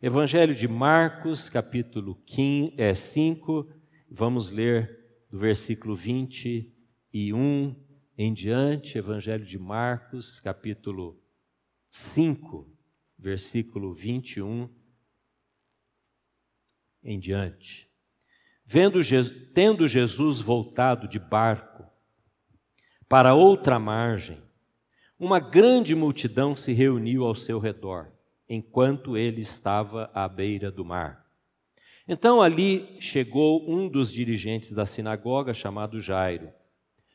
Evangelho de Marcos, capítulo 5, vamos ler do versículo 21 em diante, Evangelho de Marcos, capítulo 5, versículo 21 em diante. Vendo, tendo Jesus voltado de barco para outra margem, uma grande multidão se reuniu ao seu redor, enquanto ele estava à beira do mar. Então ali chegou um dos dirigentes da sinagoga, chamado Jairo.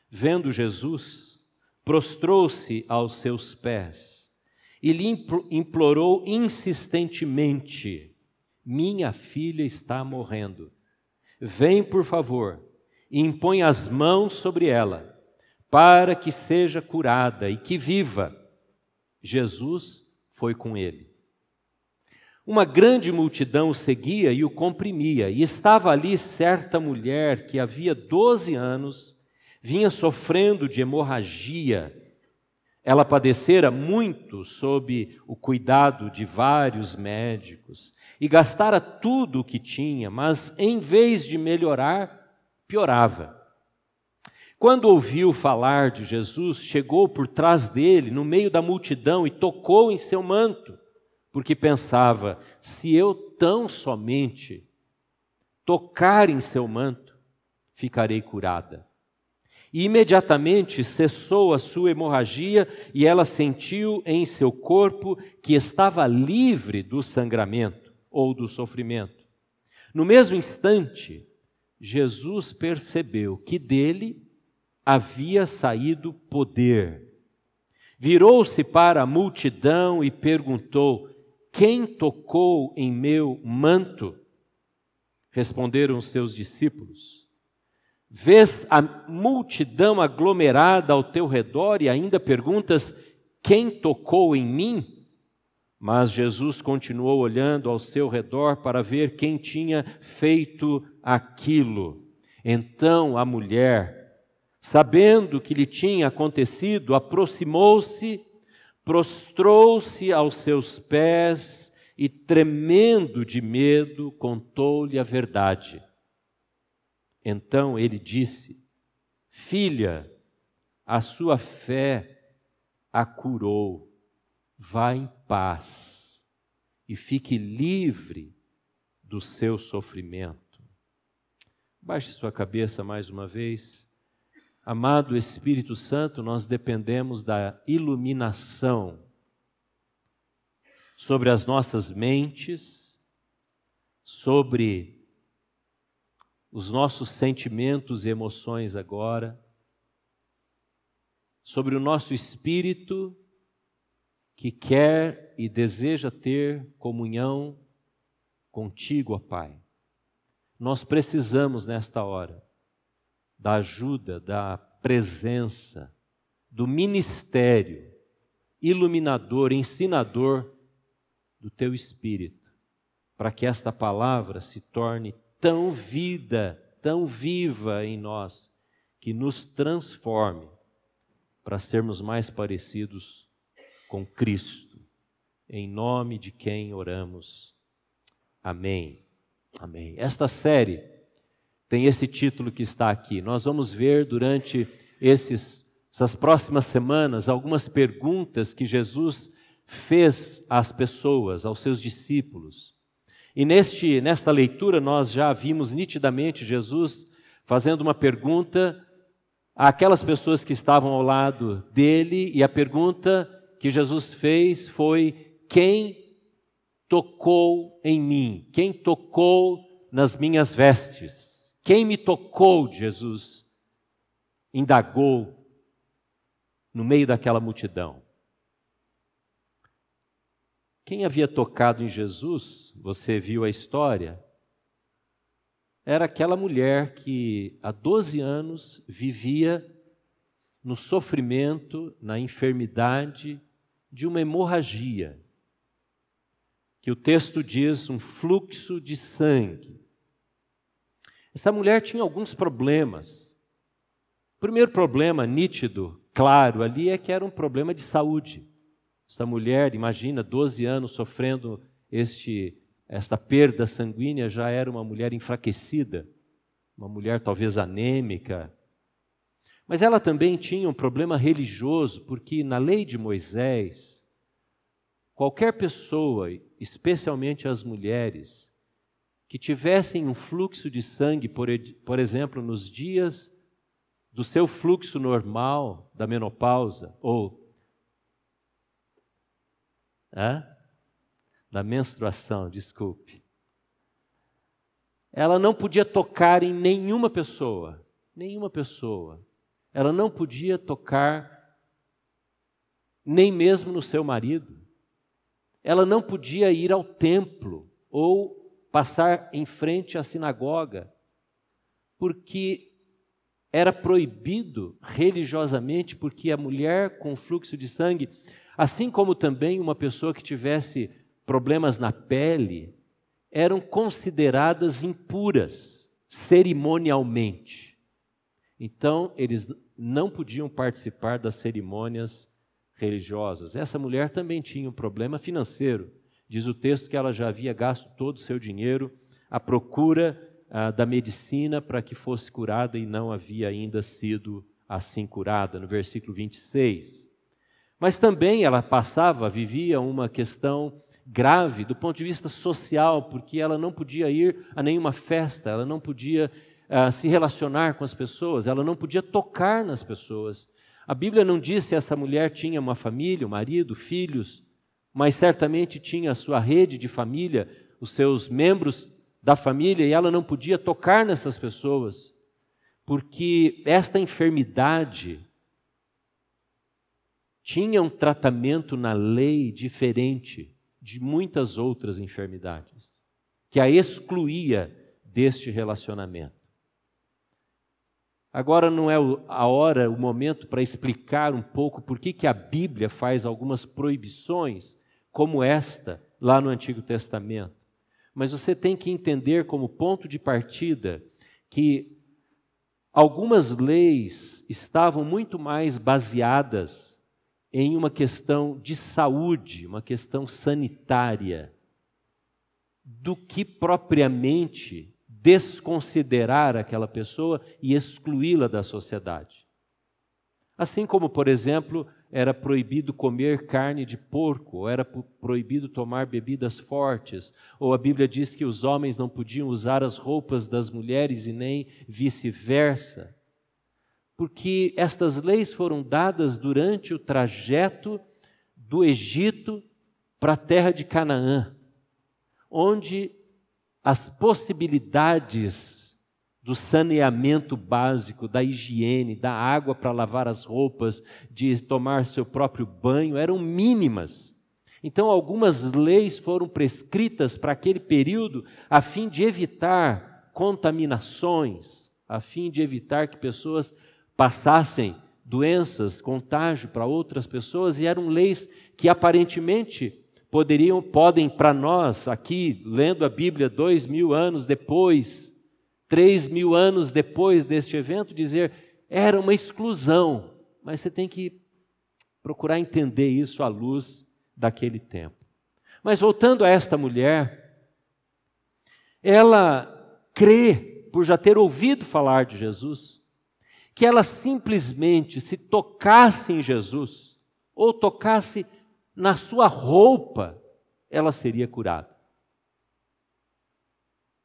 Vendo Jesus, prostrou-se aos seus pés e lhe implorou insistentemente: Minha filha está morrendo. Vem, por favor, e impõe as mãos sobre ela, para que seja curada e que viva. Jesus foi com ele. Uma grande multidão o seguia e o comprimia, e estava ali certa mulher que havia 12 anos vinha sofrendo de hemorragia. Ela padecera muito sob o cuidado de vários médicos e gastara tudo o que tinha, mas em vez de melhorar, piorava. Quando ouviu falar de Jesus, chegou por trás dele, no meio da multidão, e tocou em seu manto porque pensava: se eu tão somente tocar em seu manto, ficarei curada. E imediatamente cessou a sua hemorragia e ela sentiu em seu corpo que estava livre do sangramento ou do sofrimento. No mesmo instante, Jesus percebeu que dele havia saído poder. Virou-se para a multidão e perguntou: quem tocou em meu manto? Responderam os seus discípulos. Vês a multidão aglomerada ao teu redor e ainda perguntas: Quem tocou em mim? Mas Jesus continuou olhando ao seu redor para ver quem tinha feito aquilo. Então a mulher, sabendo o que lhe tinha acontecido, aproximou-se prostrou-se aos seus pés e, tremendo de medo, contou-lhe a verdade. Então ele disse: Filha, a sua fé a curou, vá em paz e fique livre do seu sofrimento. Baixe sua cabeça mais uma vez. Amado Espírito Santo, nós dependemos da iluminação sobre as nossas mentes, sobre os nossos sentimentos e emoções agora, sobre o nosso espírito que quer e deseja ter comunhão contigo, ó Pai. Nós precisamos nesta hora da ajuda, da presença, do ministério iluminador, ensinador do teu espírito, para que esta palavra se torne tão vida, tão viva em nós, que nos transforme para sermos mais parecidos com Cristo. Em nome de quem oramos. Amém. Amém. Esta série tem esse título que está aqui. Nós vamos ver durante esses, essas próximas semanas algumas perguntas que Jesus fez às pessoas, aos seus discípulos. E neste, nesta leitura nós já vimos nitidamente Jesus fazendo uma pergunta àquelas pessoas que estavam ao lado dele, e a pergunta que Jesus fez foi: Quem tocou em mim? Quem tocou nas minhas vestes? Quem me tocou, Jesus? Indagou no meio daquela multidão. Quem havia tocado em Jesus, você viu a história, era aquela mulher que há 12 anos vivia no sofrimento, na enfermidade de uma hemorragia, que o texto diz um fluxo de sangue. Essa mulher tinha alguns problemas. O primeiro problema nítido, claro, ali é que era um problema de saúde. Essa mulher, imagina, 12 anos sofrendo este esta perda sanguínea, já era uma mulher enfraquecida, uma mulher talvez anêmica. Mas ela também tinha um problema religioso, porque na lei de Moisés, qualquer pessoa, especialmente as mulheres, que tivessem um fluxo de sangue, por, por exemplo, nos dias do seu fluxo normal da menopausa, ou é? da menstruação, desculpe. Ela não podia tocar em nenhuma pessoa, nenhuma pessoa. Ela não podia tocar nem mesmo no seu marido. Ela não podia ir ao templo ou passar em frente à sinagoga, porque era proibido religiosamente, porque a mulher com fluxo de sangue, assim como também uma pessoa que tivesse problemas na pele, eram consideradas impuras cerimonialmente. Então, eles não podiam participar das cerimônias religiosas. Essa mulher também tinha um problema financeiro. Diz o texto que ela já havia gasto todo o seu dinheiro à procura ah, da medicina para que fosse curada e não havia ainda sido assim curada, no versículo 26. Mas também ela passava, vivia uma questão grave do ponto de vista social, porque ela não podia ir a nenhuma festa, ela não podia uh, se relacionar com as pessoas, ela não podia tocar nas pessoas. A Bíblia não diz se essa mulher tinha uma família, um marido, filhos, mas certamente tinha a sua rede de família, os seus membros da família, e ela não podia tocar nessas pessoas, porque esta enfermidade tinha um tratamento na lei diferente de muitas outras enfermidades, que a excluía deste relacionamento. Agora não é a hora, o momento para explicar um pouco por que, que a Bíblia faz algumas proibições, como esta, lá no Antigo Testamento. Mas você tem que entender como ponto de partida que algumas leis estavam muito mais baseadas em uma questão de saúde, uma questão sanitária, do que propriamente desconsiderar aquela pessoa e excluí-la da sociedade. Assim como, por exemplo, era proibido comer carne de porco, era proibido tomar bebidas fortes, ou a Bíblia diz que os homens não podiam usar as roupas das mulheres e nem vice-versa. Porque estas leis foram dadas durante o trajeto do Egito para a terra de Canaã, onde as possibilidades do saneamento básico, da higiene, da água para lavar as roupas, de tomar seu próprio banho eram mínimas. Então, algumas leis foram prescritas para aquele período a fim de evitar contaminações, a fim de evitar que pessoas passassem doenças, contágio para outras pessoas, e eram leis que aparentemente poderiam, podem para nós, aqui, lendo a Bíblia dois mil anos depois, três mil anos depois deste evento, dizer era uma exclusão, mas você tem que procurar entender isso à luz daquele tempo. Mas voltando a esta mulher, ela crê, por já ter ouvido falar de Jesus, que ela simplesmente se tocasse em Jesus, ou tocasse na sua roupa, ela seria curada.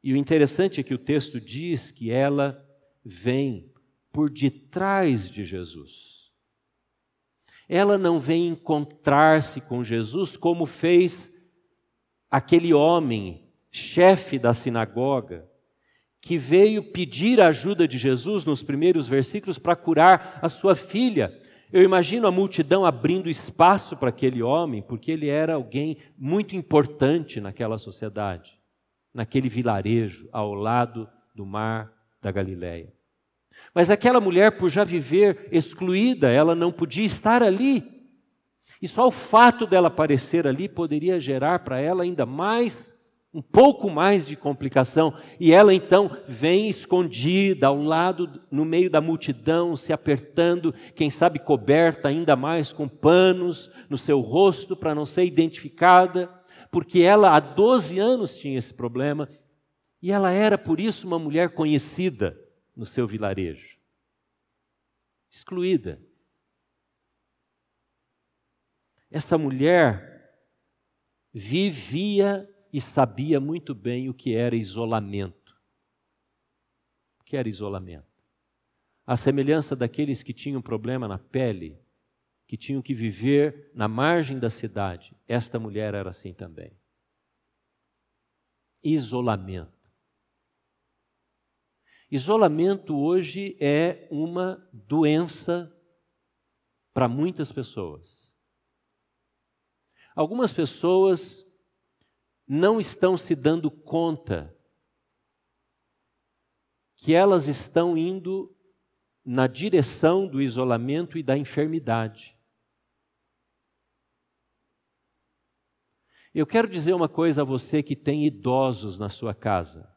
E o interessante é que o texto diz que ela vem por detrás de Jesus. Ela não vem encontrar-se com Jesus como fez aquele homem, chefe da sinagoga, que veio pedir a ajuda de Jesus nos primeiros versículos para curar a sua filha. Eu imagino a multidão abrindo espaço para aquele homem, porque ele era alguém muito importante naquela sociedade, naquele vilarejo ao lado do mar da Galileia. Mas aquela mulher, por já viver excluída, ela não podia estar ali. E só o fato dela aparecer ali poderia gerar para ela ainda mais um pouco mais de complicação, e ela então vem escondida ao lado, no meio da multidão, se apertando, quem sabe coberta ainda mais com panos no seu rosto para não ser identificada, porque ela há 12 anos tinha esse problema e ela era, por isso, uma mulher conhecida no seu vilarejo, excluída. Essa mulher vivia e sabia muito bem o que era isolamento. O que era isolamento? A semelhança daqueles que tinham problema na pele, que tinham que viver na margem da cidade, esta mulher era assim também. Isolamento. Isolamento hoje é uma doença para muitas pessoas. Algumas pessoas não estão se dando conta que elas estão indo na direção do isolamento e da enfermidade. Eu quero dizer uma coisa a você que tem idosos na sua casa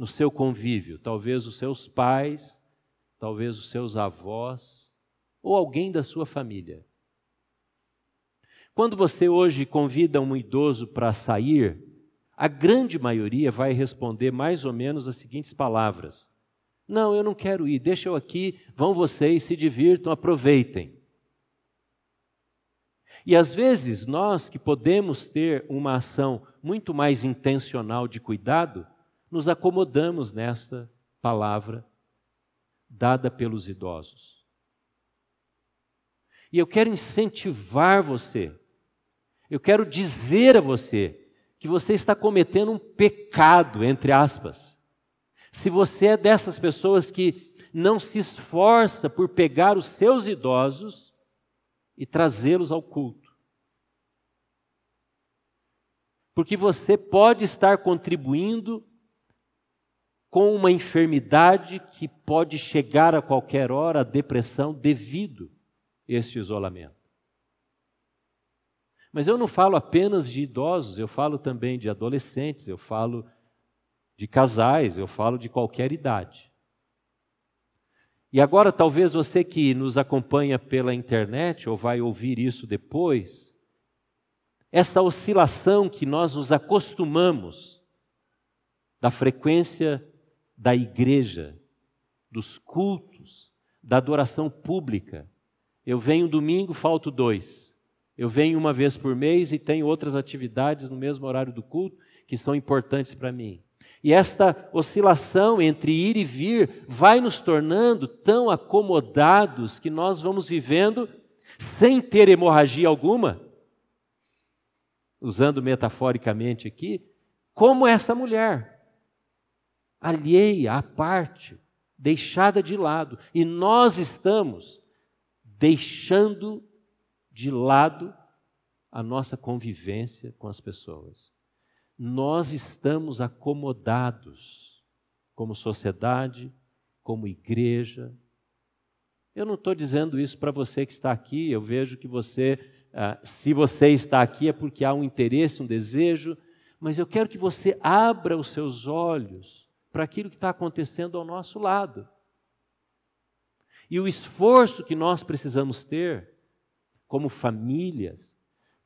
no seu convívio, talvez os seus pais, talvez os seus avós ou alguém da sua família. Quando você hoje convida um idoso para sair, a grande maioria vai responder mais ou menos as seguintes palavras: Não, eu não quero ir, deixa eu aqui, vão vocês, se divirtam, aproveitem. E às vezes nós que podemos ter uma ação muito mais intencional de cuidado, nos acomodamos nesta palavra dada pelos idosos. E eu quero incentivar você, eu quero dizer a você que você está cometendo um pecado, entre aspas. Se você é dessas pessoas que não se esforça por pegar os seus idosos e trazê-los ao culto. Porque você pode estar contribuindo com uma enfermidade que pode chegar a qualquer hora, a depressão, devido a este isolamento. Mas eu não falo apenas de idosos, eu falo também de adolescentes, eu falo de casais, eu falo de qualquer idade. E agora, talvez você que nos acompanha pela internet ou vai ouvir isso depois, essa oscilação que nós nos acostumamos da frequência da igreja, dos cultos, da adoração pública. Eu venho domingo, falto dois. Eu venho uma vez por mês e tenho outras atividades no mesmo horário do culto que são importantes para mim. E esta oscilação entre ir e vir vai nos tornando tão acomodados que nós vamos vivendo sem ter hemorragia alguma, usando metaforicamente aqui, como essa mulher alheia, à parte, deixada de lado. E nós estamos deixando de lado a nossa convivência com as pessoas. Nós estamos acomodados como sociedade, como igreja. Eu não estou dizendo isso para você que está aqui, eu vejo que você, ah, se você está aqui é porque há um interesse, um desejo, mas eu quero que você abra os seus olhos para aquilo que está acontecendo ao nosso lado. E o esforço que nós precisamos ter, como famílias,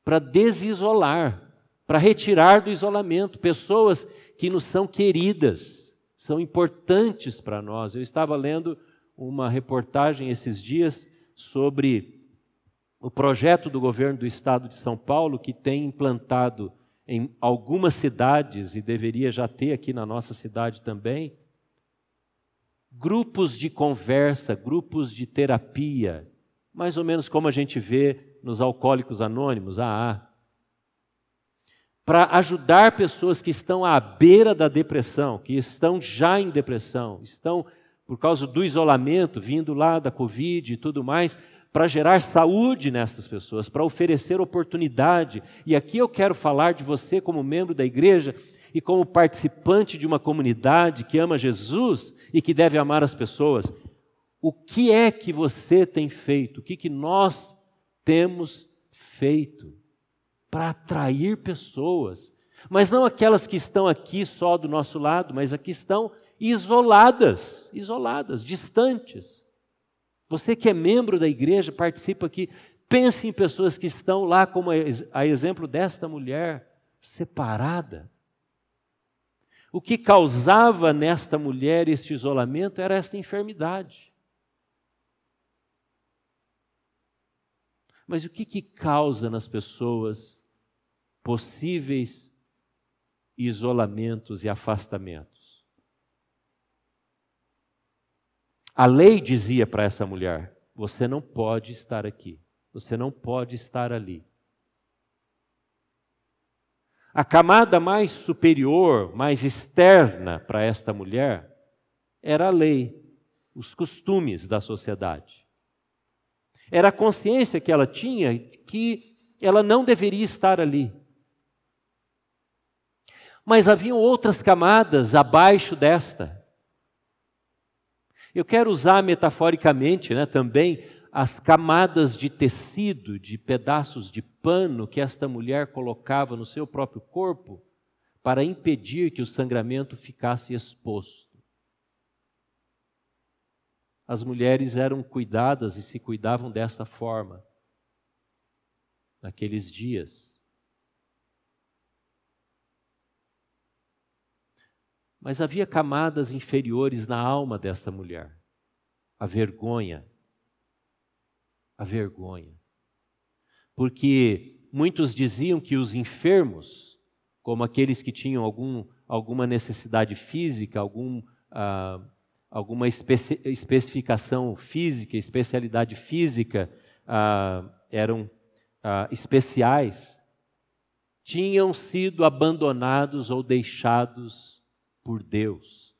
para desisolar, para retirar do isolamento pessoas que nos são queridas, são importantes para nós. Eu estava lendo uma reportagem esses dias sobre o projeto do governo do estado de São Paulo que tem implantado em algumas cidades, e deveria já ter aqui na nossa cidade também, grupos de conversa, grupos de terapia, mais ou menos como a gente vê nos alcoólicos anônimos, AA, para ajudar pessoas que estão à beira da depressão, que estão já em depressão, estão por causa do isolamento, vindo lá da Covid e tudo mais, para gerar saúde nessas pessoas, para oferecer oportunidade. E aqui eu quero falar de você como membro da igreja e como participante de uma comunidade que ama Jesus e que deve amar as pessoas. O que é que você tem feito? O que, que nós temos feito para atrair pessoas? Mas não aquelas que estão aqui só do nosso lado, mas aqui estão isoladas, isoladas, distantes você que é membro da igreja, participa aqui, pense em pessoas que estão lá, como a exemplo desta mulher, separada. O que causava nesta mulher este isolamento era esta enfermidade. Mas o que, que causa nas pessoas possíveis isolamentos e afastamentos? A lei dizia para essa mulher: você não pode estar aqui, você não pode estar ali. A camada mais superior, mais externa para esta mulher era a lei, os costumes da sociedade. Era a consciência que ela tinha que ela não deveria estar ali. Mas haviam outras camadas abaixo desta. Eu quero usar metaforicamente né, também as camadas de tecido, de pedaços de pano que esta mulher colocava no seu próprio corpo para impedir que o sangramento ficasse exposto. As mulheres eram cuidadas e se cuidavam desta forma naqueles dias. Mas havia camadas inferiores na alma desta mulher. A vergonha, a vergonha. Porque muitos diziam que os enfermos, como aqueles que tinham algum, alguma necessidade física, algum, ah, alguma especi especificação física, especialidade física, ah, eram ah, especiais, tinham sido abandonados ou deixados por Deus.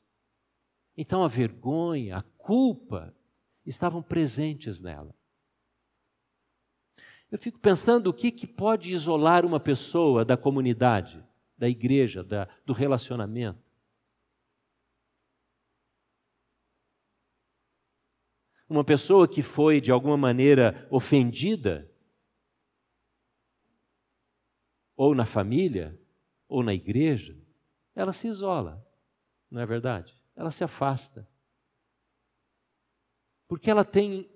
Então a vergonha, a culpa estavam presentes nela. Eu fico pensando o que, que pode isolar uma pessoa da comunidade, da igreja, da, do relacionamento. Uma pessoa que foi de alguma maneira ofendida, ou na família, ou na igreja, ela se isola, não é verdade? Ela se afasta. Porque ela tem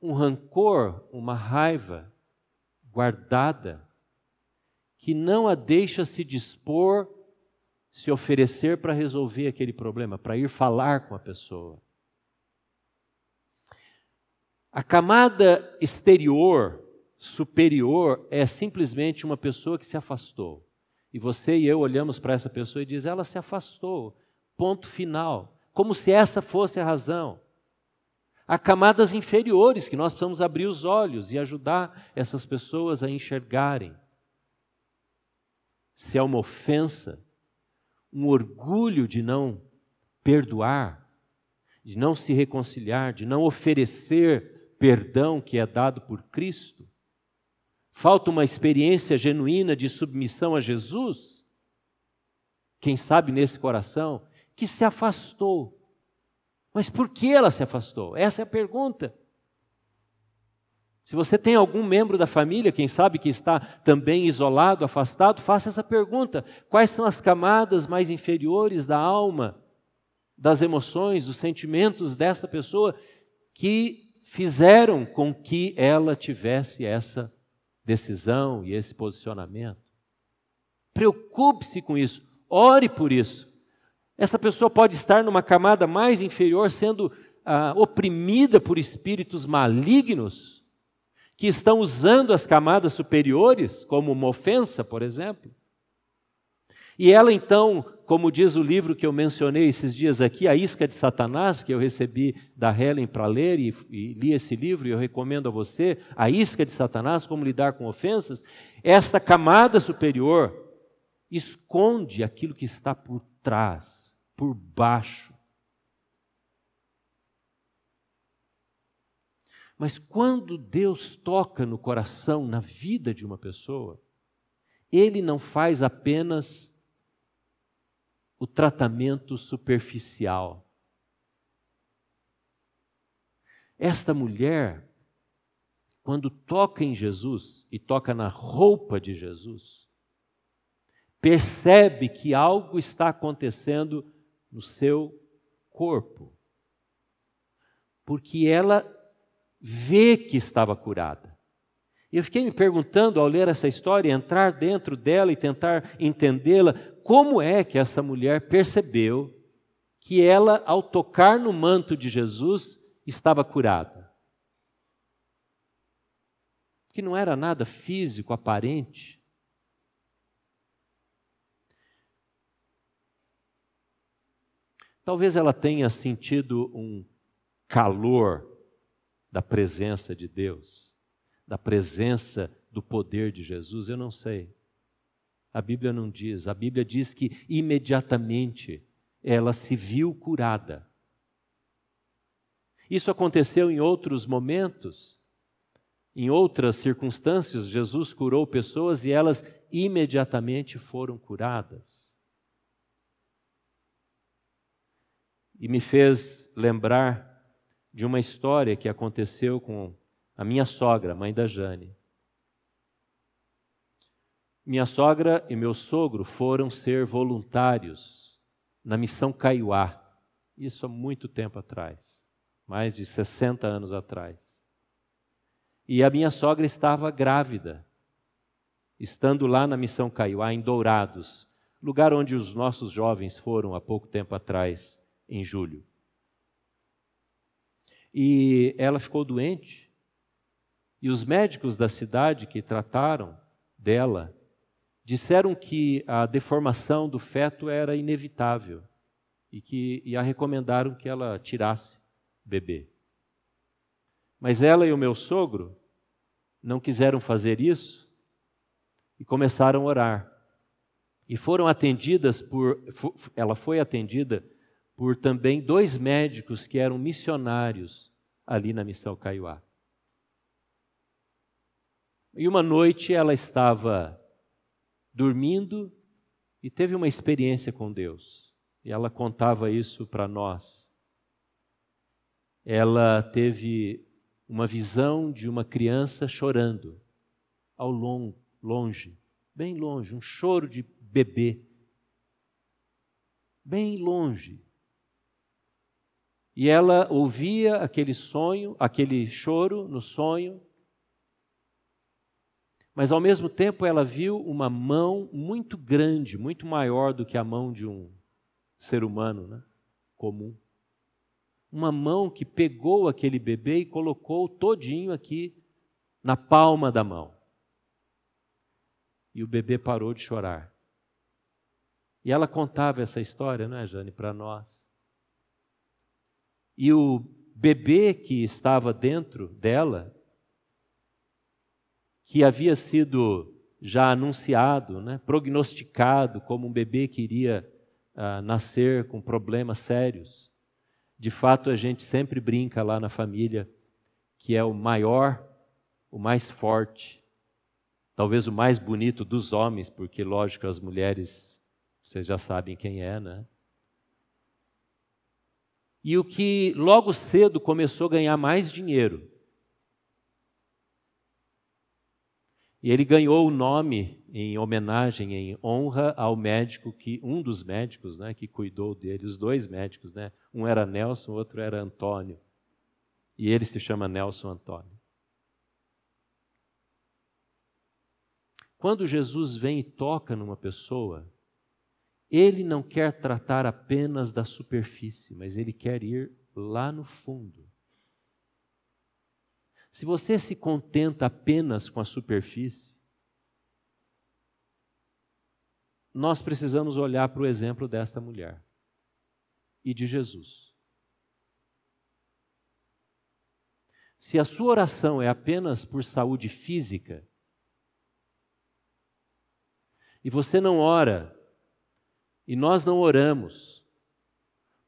um rancor, uma raiva guardada, que não a deixa se dispor, se oferecer para resolver aquele problema, para ir falar com a pessoa. A camada exterior, superior, é simplesmente uma pessoa que se afastou. E você e eu olhamos para essa pessoa e diz: ela se afastou. Ponto final. Como se essa fosse a razão. Há camadas inferiores que nós precisamos abrir os olhos e ajudar essas pessoas a enxergarem. Se é uma ofensa, um orgulho de não perdoar, de não se reconciliar, de não oferecer perdão que é dado por Cristo, falta uma experiência genuína de submissão a Jesus, quem sabe nesse coração, que se afastou mas por que ela se afastou? Essa é a pergunta. Se você tem algum membro da família, quem sabe que está também isolado, afastado, faça essa pergunta: quais são as camadas mais inferiores da alma, das emoções, dos sentimentos dessa pessoa que fizeram com que ela tivesse essa decisão e esse posicionamento? Preocupe-se com isso, ore por isso. Essa pessoa pode estar numa camada mais inferior, sendo ah, oprimida por espíritos malignos, que estão usando as camadas superiores como uma ofensa, por exemplo. E ela então, como diz o livro que eu mencionei esses dias aqui, A Isca de Satanás, que eu recebi da Helen para ler e, e, li esse livro e eu recomendo a você, A Isca de Satanás, Como Lidar com Ofensas, esta camada superior esconde aquilo que está por trás por baixo. Mas quando Deus toca no coração, na vida de uma pessoa, Ele não faz apenas o tratamento superficial. Esta mulher, quando toca em Jesus e toca na roupa de Jesus, percebe que algo está acontecendo no seu corpo. Porque ela vê que estava curada. E eu fiquei me perguntando ao ler essa história, entrar dentro dela e tentar entendê-la, como é que essa mulher percebeu que ela, ao tocar no manto de Jesus, estava curada. Que não era nada físico, aparente. Talvez ela tenha sentido um calor da presença de Deus, da presença do poder de Jesus, eu não sei. A Bíblia não diz, a Bíblia diz que imediatamente ela se viu curada. Isso aconteceu em outros momentos, em outras circunstâncias, Jesus curou pessoas e elas imediatamente foram curadas. E me fez lembrar de uma história que aconteceu com a minha sogra, mãe da Jane. Minha sogra e meu sogro foram ser voluntários na missão Caiuá, isso há muito tempo atrás, mais de 60 anos atrás. E a minha sogra estava grávida, estando lá na missão Caiuá, em Dourados, lugar onde os nossos jovens foram há pouco tempo atrás, em julho. E ela ficou doente. E os médicos da cidade que trataram dela disseram que a deformação do feto era inevitável e que e a recomendaram que ela tirasse o bebê. Mas ela e o meu sogro não quiseram fazer isso e começaram a orar. E foram atendidas por ela foi atendida por também dois médicos que eram missionários ali na missão Caiuá. E uma noite ela estava dormindo e teve uma experiência com Deus. E ela contava isso para nós. Ela teve uma visão de uma criança chorando ao longo, longe, bem longe, um choro de bebê. Bem longe. E ela ouvia aquele sonho, aquele choro no sonho, mas ao mesmo tempo ela viu uma mão muito grande, muito maior do que a mão de um ser humano né, comum. Uma mão que pegou aquele bebê e colocou todinho aqui na palma da mão. E o bebê parou de chorar. E ela contava essa história, não é, Jane, para nós. E o bebê que estava dentro dela, que havia sido já anunciado, né, prognosticado como um bebê que iria ah, nascer com problemas sérios. De fato, a gente sempre brinca lá na família que é o maior, o mais forte, talvez o mais bonito dos homens, porque, lógico, as mulheres, vocês já sabem quem é, né? E o que logo cedo começou a ganhar mais dinheiro. E ele ganhou o nome em homenagem, em honra ao médico que um dos médicos, né, que cuidou dele, os dois médicos, né? Um era Nelson, o outro era Antônio. E ele se chama Nelson Antônio. Quando Jesus vem e toca numa pessoa, ele não quer tratar apenas da superfície, mas ele quer ir lá no fundo. Se você se contenta apenas com a superfície, nós precisamos olhar para o exemplo desta mulher e de Jesus. Se a sua oração é apenas por saúde física, e você não ora e nós não oramos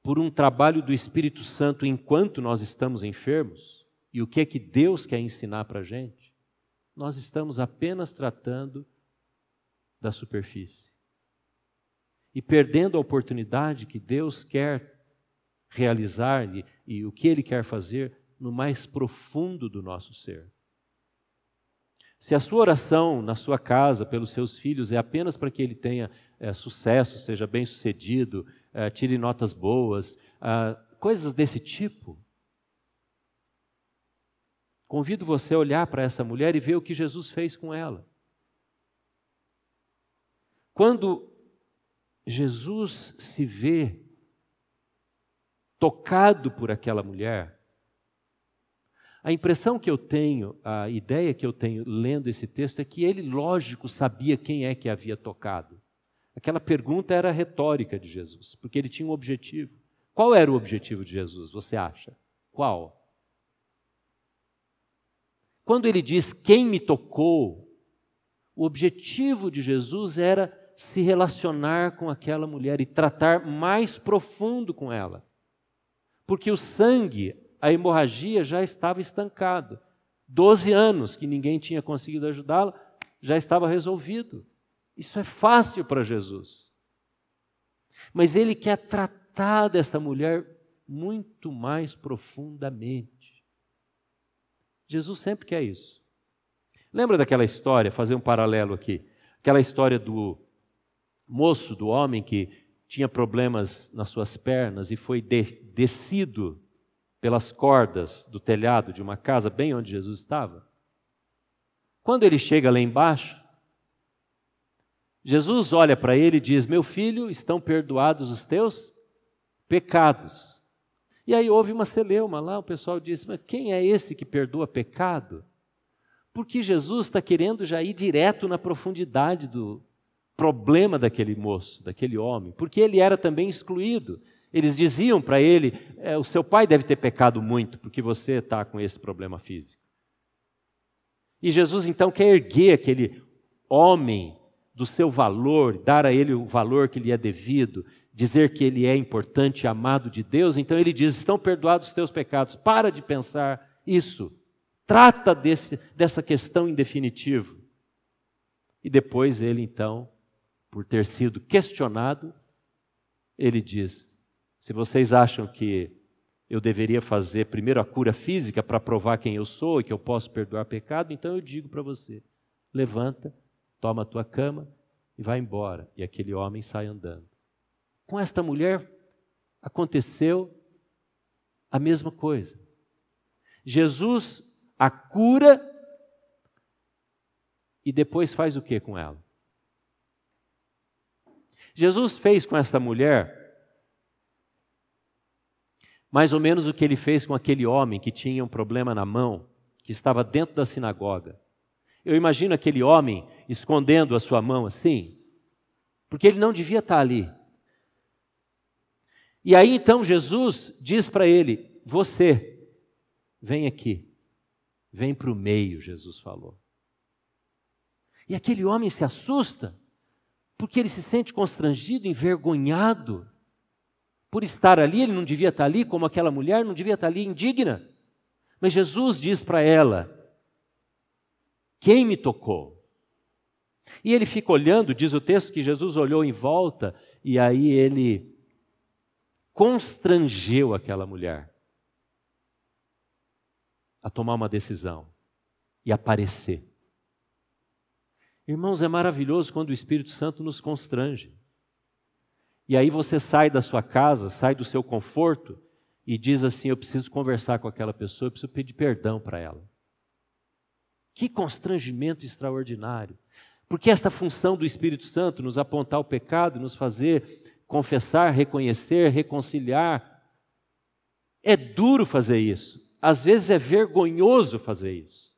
por um trabalho do Espírito Santo enquanto nós estamos enfermos, e o que é que Deus quer ensinar para a gente, nós estamos apenas tratando da superfície. E perdendo a oportunidade que Deus quer realizar e, e o que Ele quer fazer no mais profundo do nosso ser. Se a sua oração na sua casa pelos seus filhos é apenas para que ele tenha é, sucesso, seja bem sucedido, é, tire notas boas, é, coisas desse tipo, Convido você a olhar para essa mulher e ver o que Jesus fez com ela. Quando Jesus se vê tocado por aquela mulher, a impressão que eu tenho, a ideia que eu tenho lendo esse texto é que ele, lógico, sabia quem é que havia tocado. Aquela pergunta era retórica de Jesus, porque ele tinha um objetivo. Qual era o objetivo de Jesus, você acha? Qual? Quando ele diz quem me tocou, o objetivo de Jesus era se relacionar com aquela mulher e tratar mais profundo com ela. Porque o sangue, a hemorragia já estava estancada. Doze anos que ninguém tinha conseguido ajudá-la, já estava resolvido. Isso é fácil para Jesus. Mas ele quer tratar dessa mulher muito mais profundamente. Jesus sempre quer isso. Lembra daquela história, fazer um paralelo aqui, aquela história do moço, do homem que tinha problemas nas suas pernas e foi de, descido pelas cordas do telhado de uma casa bem onde Jesus estava? Quando ele chega lá embaixo, Jesus olha para ele e diz: Meu filho, estão perdoados os teus pecados. E aí houve uma celeuma lá, o pessoal disse: Mas quem é esse que perdoa pecado? Porque Jesus está querendo já ir direto na profundidade do problema daquele moço, daquele homem, porque ele era também excluído. Eles diziam para ele: é, O seu pai deve ter pecado muito, porque você está com esse problema físico. E Jesus então quer erguer aquele homem do seu valor, dar a ele o valor que lhe é devido, dizer que ele é importante e amado de Deus, então ele diz: estão perdoados os teus pecados. Para de pensar isso. Trata desse, dessa questão em definitivo. E depois ele, então, por ter sido questionado, ele diz: se vocês acham que eu deveria fazer primeiro a cura física para provar quem eu sou e que eu posso perdoar pecado, então eu digo para você: levanta, toma a tua cama e vai embora. E aquele homem sai andando. Com esta mulher aconteceu a mesma coisa. Jesus a cura e depois faz o que com ela? Jesus fez com esta mulher mais ou menos o que ele fez com aquele homem que tinha um problema na mão, que estava dentro da sinagoga. Eu imagino aquele homem escondendo a sua mão assim, porque ele não devia estar ali. E aí então Jesus diz para ele: Você, vem aqui, vem para o meio, Jesus falou. E aquele homem se assusta, porque ele se sente constrangido, envergonhado por estar ali, ele não devia estar ali, como aquela mulher não devia estar ali indigna. Mas Jesus diz para ela: Quem me tocou? E ele fica olhando, diz o texto que Jesus olhou em volta, e aí ele constrangeu aquela mulher a tomar uma decisão e aparecer. Irmãos, é maravilhoso quando o Espírito Santo nos constrange. E aí você sai da sua casa, sai do seu conforto e diz assim: Eu preciso conversar com aquela pessoa, eu preciso pedir perdão para ela. Que constrangimento extraordinário. Porque esta função do Espírito Santo, nos apontar o pecado, nos fazer confessar, reconhecer, reconciliar. É duro fazer isso. Às vezes é vergonhoso fazer isso.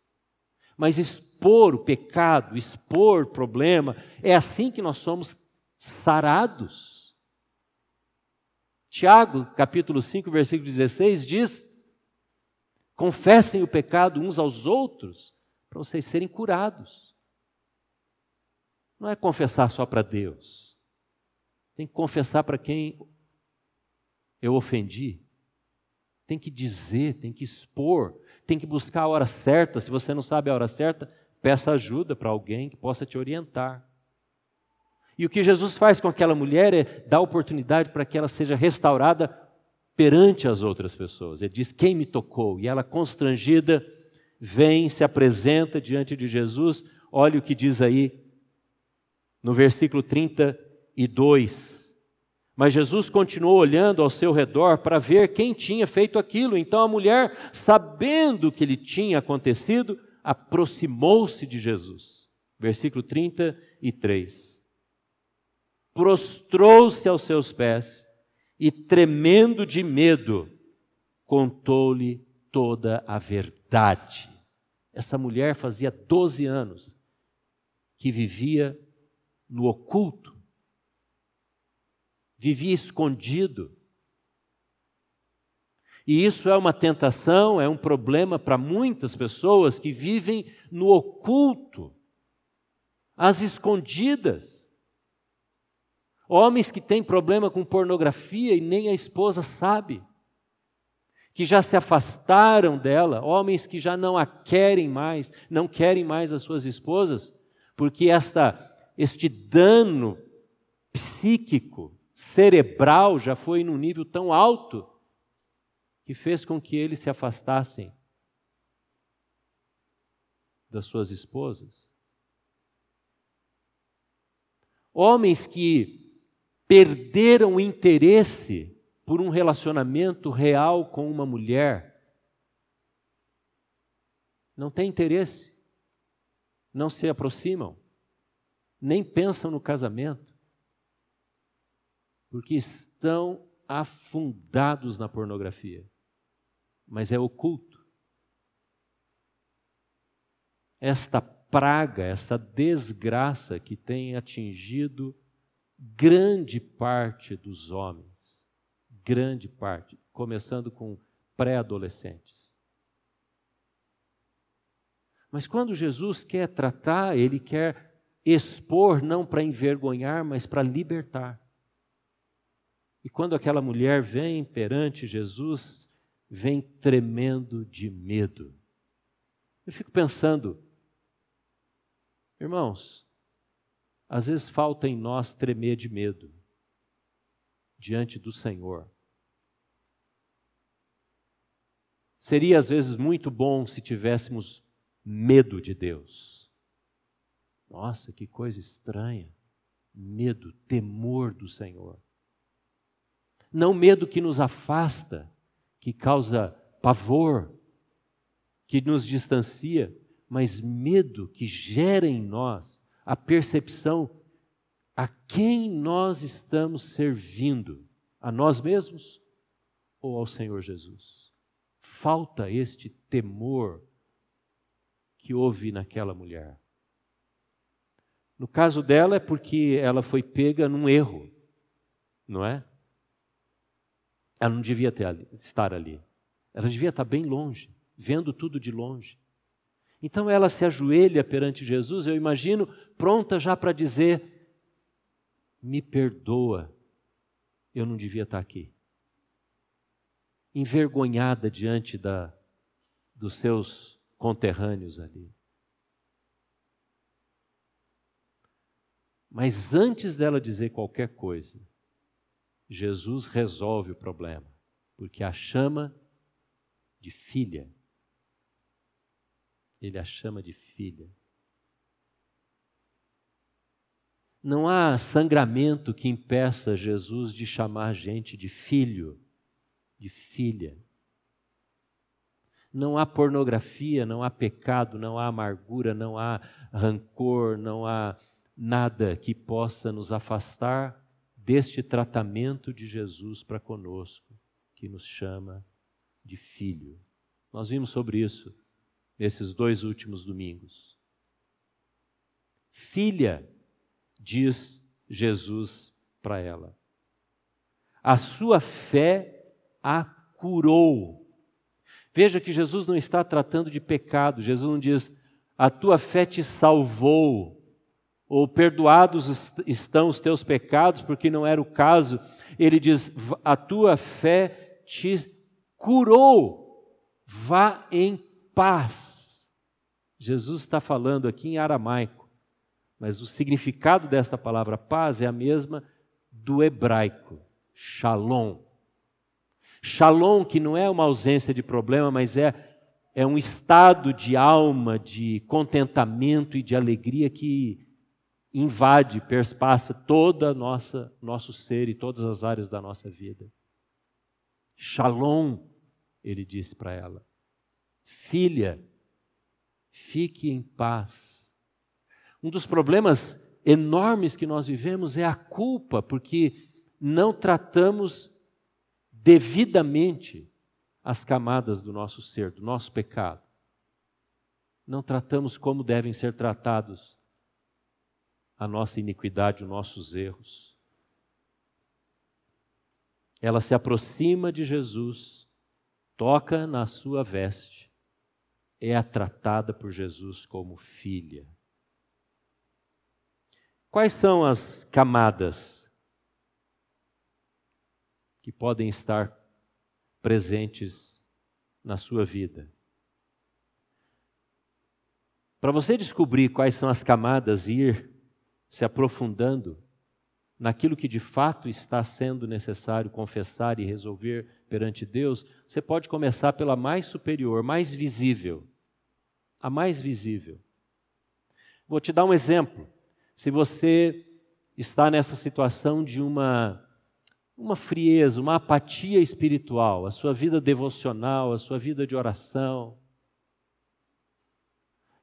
Mas expor o pecado, expor o problema, é assim que nós somos sarados. Tiago, capítulo 5, versículo 16 diz: Confessem o pecado uns aos outros para vocês serem curados. Não é confessar só para Deus tem que confessar para quem eu ofendi. Tem que dizer, tem que expor, tem que buscar a hora certa. Se você não sabe a hora certa, peça ajuda para alguém que possa te orientar. E o que Jesus faz com aquela mulher é dar oportunidade para que ela seja restaurada perante as outras pessoas. Ele diz: Quem me tocou? E ela, constrangida, vem, se apresenta diante de Jesus. Olha o que diz aí no versículo 30 e 2. Mas Jesus continuou olhando ao seu redor para ver quem tinha feito aquilo. Então a mulher, sabendo o que lhe tinha acontecido, aproximou-se de Jesus. Versículo 33. Prostrou-se aos seus pés e, tremendo de medo, contou-lhe toda a verdade. Essa mulher fazia 12 anos que vivia no oculto, vivia escondido. E isso é uma tentação, é um problema para muitas pessoas que vivem no oculto, às escondidas. Homens que têm problema com pornografia e nem a esposa sabe que já se afastaram dela, homens que já não a querem mais, não querem mais as suas esposas, porque esta, este dano psíquico, cerebral, já foi num nível tão alto que fez com que eles se afastassem das suas esposas. Homens que perderam interesse por um relacionamento real com uma mulher. Não tem interesse, não se aproximam, nem pensam no casamento, porque estão afundados na pornografia, mas é oculto. Esta praga, essa desgraça que tem atingido grande parte dos homens grande parte, começando com pré-adolescentes. Mas quando Jesus quer tratar, ele quer expor não para envergonhar, mas para libertar. E quando aquela mulher vem perante Jesus, vem tremendo de medo. Eu fico pensando, irmãos, às vezes falta em nós tremer de medo diante do Senhor. Seria às vezes muito bom se tivéssemos medo de Deus. Nossa, que coisa estranha. Medo, temor do Senhor. Não medo que nos afasta, que causa pavor, que nos distancia, mas medo que gera em nós a percepção a quem nós estamos servindo, a nós mesmos ou ao Senhor Jesus falta este temor que houve naquela mulher. No caso dela é porque ela foi pega num erro, não é? Ela não devia ter, estar ali. Ela devia estar bem longe, vendo tudo de longe. Então ela se ajoelha perante Jesus, eu imagino, pronta já para dizer: Me perdoa, eu não devia estar aqui envergonhada diante da, dos seus conterrâneos ali. Mas antes dela dizer qualquer coisa, Jesus resolve o problema, porque a chama de filha. Ele a chama de filha. Não há sangramento que impeça Jesus de chamar gente de filho de filha. Não há pornografia, não há pecado, não há amargura, não há rancor, não há nada que possa nos afastar deste tratamento de Jesus para conosco, que nos chama de filho. Nós vimos sobre isso nesses dois últimos domingos. Filha, diz Jesus para ela, a sua fé a curou. Veja que Jesus não está tratando de pecado, Jesus não diz, a tua fé te salvou, ou perdoados estão os teus pecados, porque não era o caso. Ele diz, a tua fé te curou, vá em paz. Jesus está falando aqui em aramaico, mas o significado desta palavra paz é a mesma do hebraico, shalom. Shalom, que não é uma ausência de problema, mas é, é um estado de alma, de contentamento e de alegria que invade, perspassa toda a nossa nosso ser e todas as áreas da nossa vida. Shalom, ele disse para ela. Filha, fique em paz. Um dos problemas enormes que nós vivemos é a culpa, porque não tratamos devidamente as camadas do nosso ser, do nosso pecado. Não tratamos como devem ser tratados a nossa iniquidade, os nossos erros. Ela se aproxima de Jesus, toca na sua veste, é tratada por Jesus como filha. Quais são as camadas que podem estar presentes na sua vida? Para você descobrir quais são as camadas e ir se aprofundando naquilo que de fato está sendo necessário confessar e resolver perante Deus, você pode começar pela mais superior, mais visível. A mais visível. Vou te dar um exemplo. Se você está nessa situação de uma uma frieza, uma apatia espiritual, a sua vida devocional, a sua vida de oração,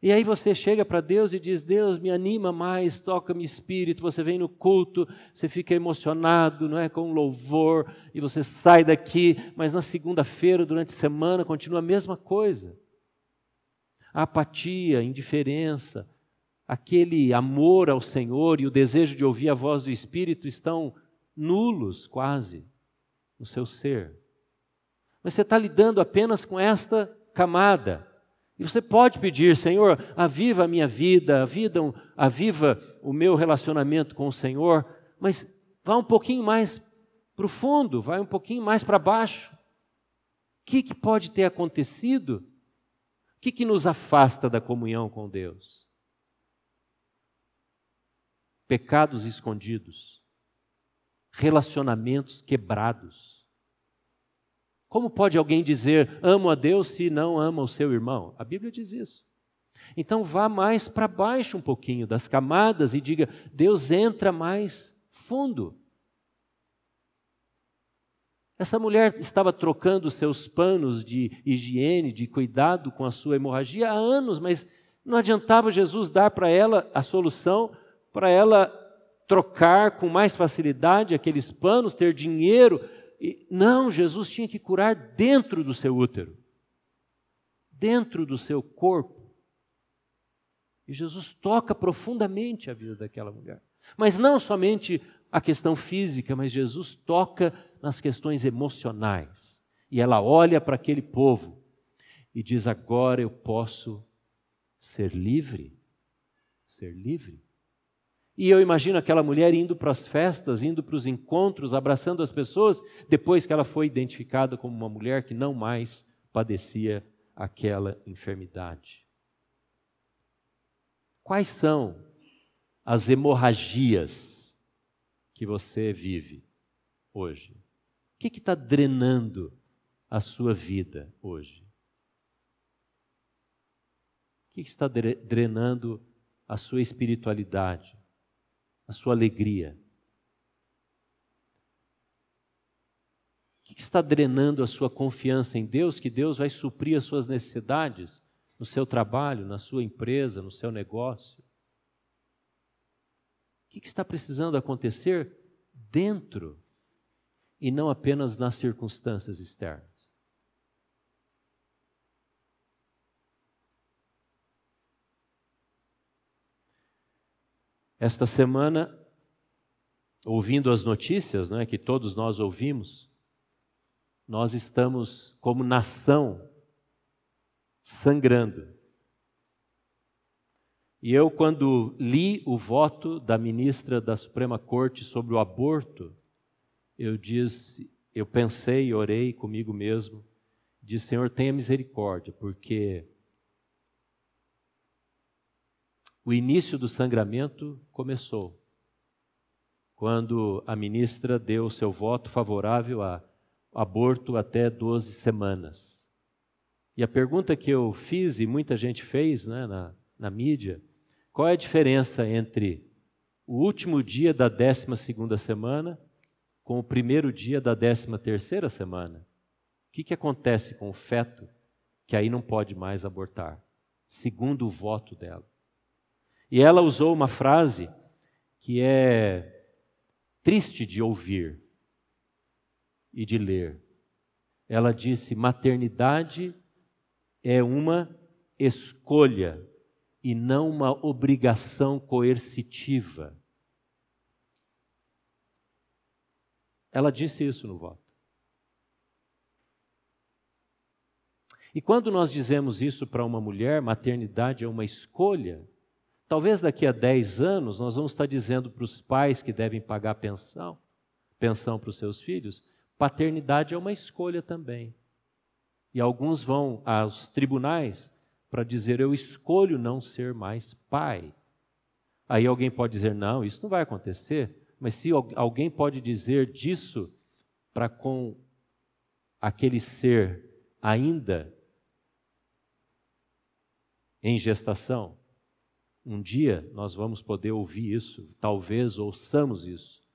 e aí você chega para Deus e diz: Deus, me anima mais, toca-me espírito. Você vem no culto, você fica emocionado, não é? Com louvor, e você sai daqui, mas na segunda-feira, durante a semana, continua a mesma coisa. A apatia, a indiferença, aquele amor ao Senhor e o desejo de ouvir a voz do Espírito estão nulos quase no seu ser. Mas você está lidando apenas com esta camada. E você pode pedir, Senhor, aviva a minha vida, aviva, aviva o meu relacionamento com o Senhor, mas vá um pouquinho mais profundo, vai um pouquinho mais para baixo. O que, que pode ter acontecido? O que, que nos afasta da comunhão com Deus? Pecados escondidos, relacionamentos quebrados como pode alguém dizer amo a Deus se não ama o seu irmão? A Bíblia diz isso. Então vá mais para baixo um pouquinho das camadas e diga: Deus entra mais fundo. Essa mulher estava trocando seus panos de higiene, de cuidado com a sua hemorragia há anos, mas não adiantava Jesus dar para ela a solução para ela trocar com mais facilidade aqueles panos, ter dinheiro não, Jesus tinha que curar dentro do seu útero, dentro do seu corpo. E Jesus toca profundamente a vida daquela mulher. Mas não somente a questão física, mas Jesus toca nas questões emocionais. E ela olha para aquele povo e diz: Agora eu posso ser livre. Ser livre. E eu imagino aquela mulher indo para as festas, indo para os encontros, abraçando as pessoas, depois que ela foi identificada como uma mulher que não mais padecia aquela enfermidade. Quais são as hemorragias que você vive hoje? O que está drenando a sua vida hoje? O que está drenando a sua espiritualidade? A sua alegria? O que está drenando a sua confiança em Deus, que Deus vai suprir as suas necessidades no seu trabalho, na sua empresa, no seu negócio? O que está precisando acontecer dentro e não apenas nas circunstâncias externas? Esta semana, ouvindo as notícias né, que todos nós ouvimos, nós estamos, como nação, sangrando. E eu, quando li o voto da ministra da Suprema Corte sobre o aborto, eu disse, eu pensei, orei comigo mesmo, disse, Senhor, tenha misericórdia, porque o início do sangramento começou quando a ministra deu seu voto favorável a aborto até 12 semanas. E a pergunta que eu fiz, e muita gente fez né, na, na mídia, qual é a diferença entre o último dia da décima segunda semana com o primeiro dia da décima terceira semana. O que, que acontece com o feto que aí não pode mais abortar? Segundo o voto dela. E ela usou uma frase que é triste de ouvir e de ler. Ela disse: maternidade é uma escolha e não uma obrigação coercitiva. Ela disse isso no voto. E quando nós dizemos isso para uma mulher, maternidade é uma escolha, talvez daqui a 10 anos nós vamos estar dizendo para os pais que devem pagar pensão, pensão para os seus filhos, paternidade é uma escolha também. E alguns vão aos tribunais para dizer: Eu escolho não ser mais pai. Aí alguém pode dizer: Não, isso não vai acontecer. Mas se alguém pode dizer disso para com aquele ser ainda em gestação, um dia nós vamos poder ouvir isso, talvez ouçamos isso,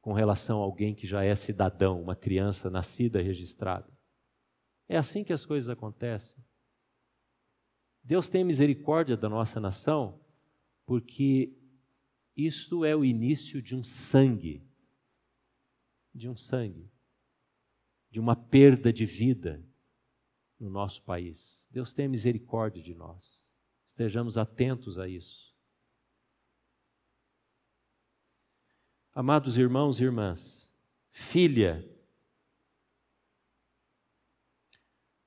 com relação a alguém que já é cidadão, uma criança nascida registrada. É assim que as coisas acontecem. Deus tem misericórdia da nossa nação, porque isto é o início de um sangue, de um sangue, de uma perda de vida no nosso país. Deus tenha misericórdia de nós. Estejamos atentos a isso. Amados irmãos e irmãs, filha,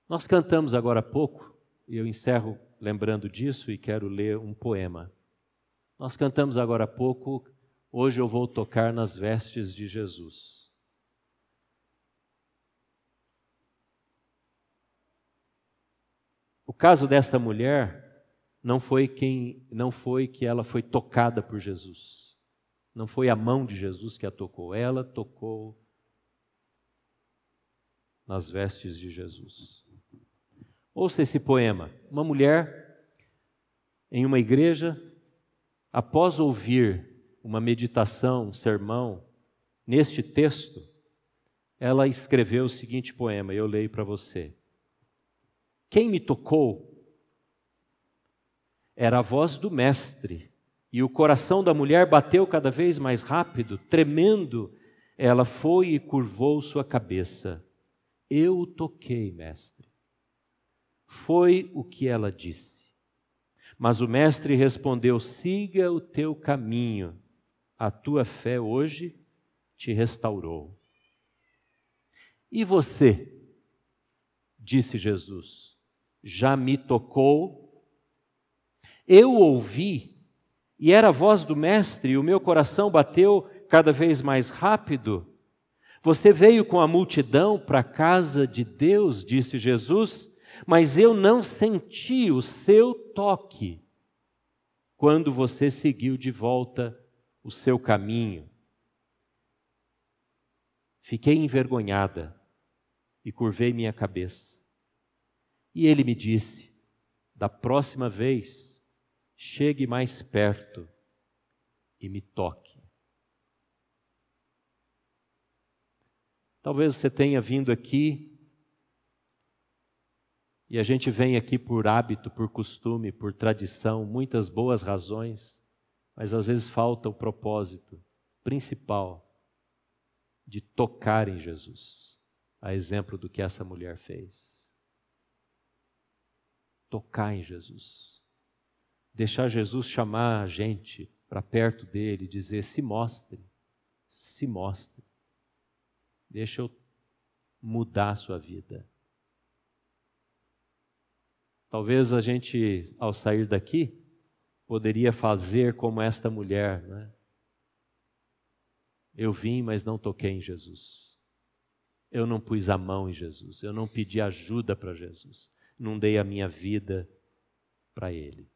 nós cantamos agora há pouco, e eu encerro lembrando disso e quero ler um poema. Nós cantamos agora há pouco, hoje eu vou tocar nas vestes de Jesus. O caso desta mulher não foi quem não foi que ela foi tocada por Jesus. Não foi a mão de Jesus que a tocou, ela tocou nas vestes de Jesus. Ouça esse poema. Uma mulher em uma igreja após ouvir uma meditação, um sermão, neste texto, ela escreveu o seguinte poema, eu leio para você. Quem me tocou era a voz do Mestre, e o coração da mulher bateu cada vez mais rápido, tremendo, ela foi e curvou sua cabeça. Eu o toquei, Mestre. Foi o que ela disse. Mas o mestre respondeu: siga o teu caminho, a tua fé hoje te restaurou. E você, disse Jesus, já me tocou? Eu ouvi, e era a voz do mestre, e o meu coração bateu cada vez mais rápido. Você veio com a multidão para a casa de Deus, disse Jesus, mas eu não senti o seu toque quando você seguiu de volta o seu caminho. Fiquei envergonhada e curvei minha cabeça. E ele me disse: da próxima vez, chegue mais perto e me toque. Talvez você tenha vindo aqui e a gente vem aqui por hábito, por costume, por tradição, muitas boas razões, mas às vezes falta o propósito principal de tocar em Jesus, a exemplo do que essa mulher fez. Tocar em Jesus. Deixar Jesus chamar a gente para perto dele dizer: se mostre, se mostre. Deixa eu mudar a sua vida. Talvez a gente, ao sair daqui, poderia fazer como esta mulher, né? Eu vim, mas não toquei em Jesus. Eu não pus a mão em Jesus. Eu não pedi ajuda para Jesus. Não dei a minha vida para Ele.